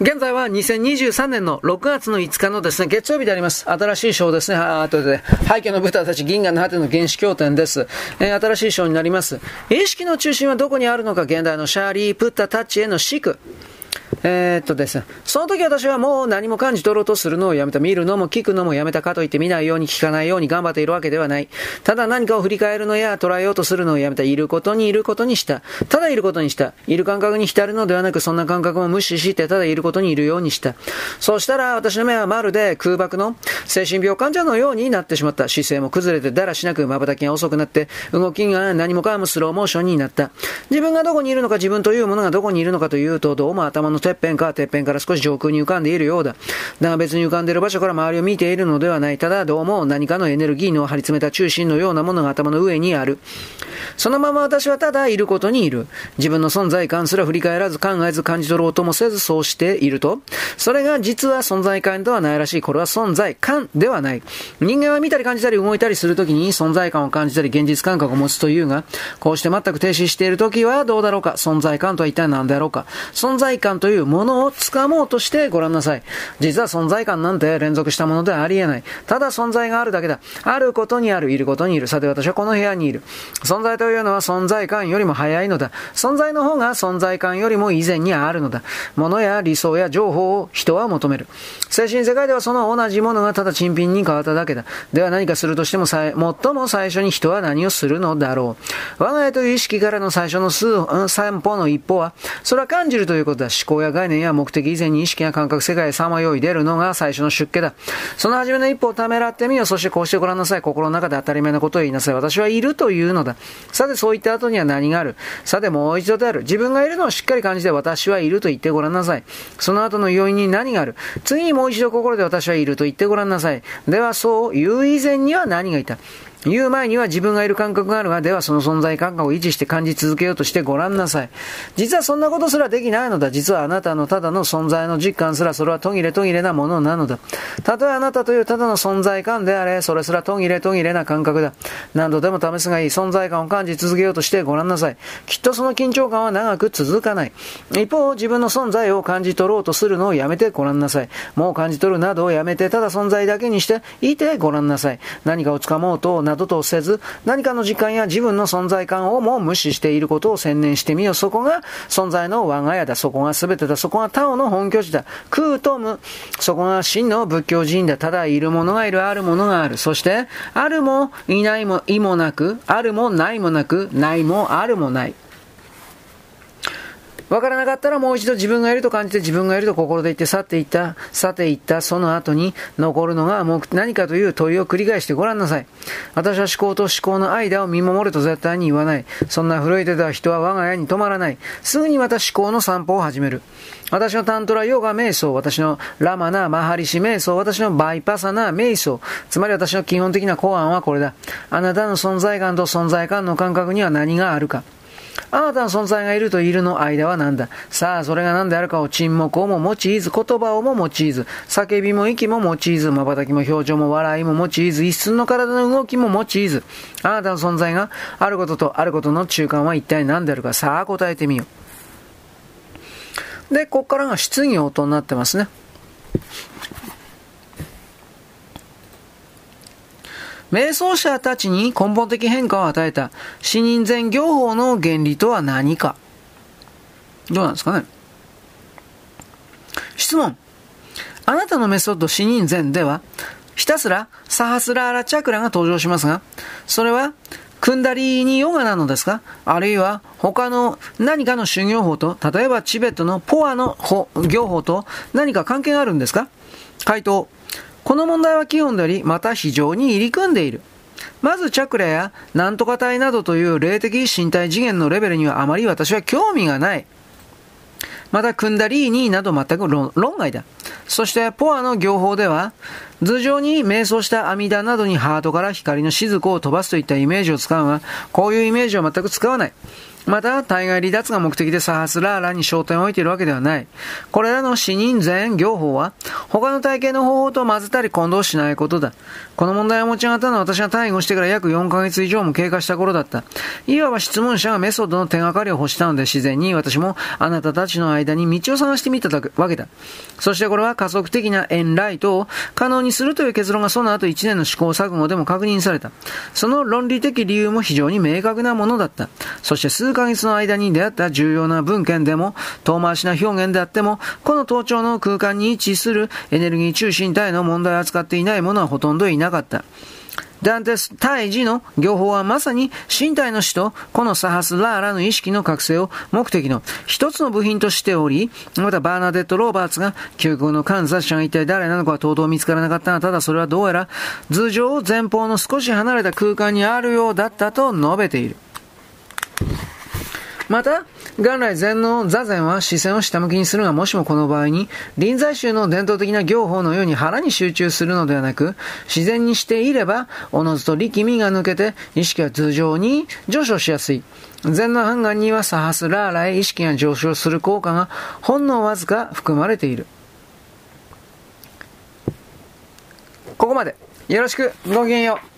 現在は2023年の6月の5日のですね、月曜日であります。新しい章ですね。あとで、廃墟の豚たち銀河の果ての原始経典です。えー、新しい章になります。意識の中心はどこにあるのか、現代のシャーリー・プッタ・タッチへのシク。えー、っとです、その時私はもう何も感じ取ろうとするのをやめた。見るのも聞くのもやめたかといって見ないように聞かないように頑張っているわけではない。ただ何かを振り返るのや捉えようとするのをやめた。いることにいることにした。ただいることにした。いる感覚に浸るのではなく、そんな感覚も無視して、ただいることにいるようにした。そうしたら私の目はまるで空爆の精神病患者のようになってしまった。姿勢も崩れてだらしなく瞬きが遅くなって、動きが何もかもスローモーションになった。自分がどこにいるのか、自分というものがどこにいるのかというと、どうも頭のてっぺんかてっぺんから少し上空に浮かんでいるようだ。だが別に浮かんでいる場所から周りを見ているのではない。ただどうも何かのエネルギーの張り詰めた中心のようなものが頭の上にある。そのまま私はただいることにいる。自分の存在感すら振り返らず考えず感じ取ろうともせずそうしていると、それが実は存在感ではないらしい。これは存在感ではない。人間は見たり感じたり動いたりするときに存在感を感じたり現実感覚を持つというが、こうして全く停止しているときはどうだろうか。存在感とは一体何であろうか。存在感というものを掴もうとしてご覧なさい。実は存在感なんて連続したものではありえない。ただ存在があるだけだ。あることにある、いることにいる。さて私はこの部屋にいる。存在というのは存在感よりも早いのだ。存在の方が存在感よりも以前にあるのだ。物や理想や情報を人は求める。精神世界ではその同じものがただ珍品に変わっただけだ。では何かするとしても最も最初に人は何をするのだろう。我が家という意識からの最初の数、散歩の一歩は、それは感じるということだ。思考や概念や目的以前に意識や感覚世界へさまよい出るのが最初の出家だ。その初めの一歩をためらってみよう。そしてこうしてごらんなさい。心の中で当たり前のことを言いなさい。私はいるというのだ。さてそういった後には何があるさてもう一度である。自分がいるのをしっかり感じて私はいると言ってごらんなさい。その後の要因に何がある次にもう一度心で私はいると言ってごらんなさい。ではそう言う以前には何がいた言う前には自分がいる感覚があるが、ではその存在感覚を維持して感じ続けようとしてごらんなさい。実はそんなことすらできないのだ。実はあなたのただの存在の実感すらそれは途切れ途切れなものなのだ。たとえあなたというただの存在感であれ、それすら途切れ途切れな感覚だ。何度でも試すがいい存在感を感じ続けようとしてごらんなさい。きっとその緊張感は長く続かない。一方、自分の存在を感じ取ろうとするのをやめてごらんなさい。もう感じ取るなどをやめて、ただ存在だけにしていてごらんなさい。何かをつかもうと、などとせず、何かの時間や自分の存在感をも無視していることを専念してみよ。そこが存在の我が家だ。そこが全てだ。そこがタオの本拠地だ。空と無。そこが真の仏教寺院だ。ただいるものがいる、あるものがある。そして、あるもいないも、いもなく、あるもないもなく、ないもあるもない。わからなかったらもう一度自分がいると感じて自分がいると心で言って去っていった、去っていったその後に残るのがもう何かという問いを繰り返してごらんなさい。私は思考と思考の間を見守ると絶対に言わない。そんな古い手では人は我が家に止まらない。すぐにまた思考の散歩を始める。私のタントラヨガ瞑想、私のラマナマハリシ瞑想、私のバイパサナ瞑想、つまり私の基本的な考案はこれだ。あなたの存在感と存在感の感覚には何があるか。あなたの存在がいるといるの間は何だ？さあ、それが何であるかを沈黙をも用いず、言葉をも用いず、叫びも息も用いず、瞬きも表情も笑いも用いず、一寸の体の動きも用いず、あなたの存在があることとあることの中間は一体何であるか、さあ答えてみよう。で、ここからが質疑応答になってますね。瞑想者たちに根本的変化を与えた。死人前業法の原理とは何か。どうなんですかね。質問。あなたのメソッド死人前では、ひたすらサハスラーラチャクラが登場しますが、それはクンダリーニヨガなのですか？あるいは他の何かの修行法と、例えばチベットのポアの行法と何か関係があるんですか？回答。この問題は基本であり、また非常に入り組んでいる。まずチャクラやなんとか体などという霊的身体次元のレベルにはあまり私は興味がない。また、クンダリーニなど全く論外だ。そして、ポアの行法では、頭上に瞑想した阿弥陀などにハートから光の雫を飛ばすといったイメージを使うが、こういうイメージを全く使わない。また、対外離脱が目的でサハスラーラに焦点を置いているわけではない。これらの死人全業法は、他の体系の方法と混ぜたり混同しないことだ。この問題を持ち上がったのは私が退院してから約4ヶ月以上も経過した頃だった。いわば質問者がメソッドの手がかりを欲したので自然に私もあなたたちの間に道を探してみたわけだ。そしてこれは加速的なエンライトを可能にするという結論がその後1年の試行錯誤でも確認された。その論理的理由も非常に明確なものだった。そして数ヶ月の間に出会った重要な文献でも、遠回しな表現であっても、この盗聴の空間に位置するエネルギー中心体の問題を扱っていないものはほとんどいなかった。ダンテス対峙の業法はまさに身体の死とこのサハスラーラの意識の覚醒を目的の一つの部品としており、またバーナデット・ローバーツが究極の観察者が一体誰なのかはとうとう見つからなかったが、ただそれはどうやら頭上前方の少し離れた空間にあるようだったと述べている。また、元来禅の座禅は視線を下向きにするが、もしもこの場合に、臨済宗の伝統的な行法のように腹に集中するのではなく、自然にしていれば、おのずと力みが抜けて、意識は通常に上昇しやすい。禅の判断にはサハスラーラへ意識が上昇する効果がほんのわずか含まれている。ここまで。よろしく。ごきげんよう。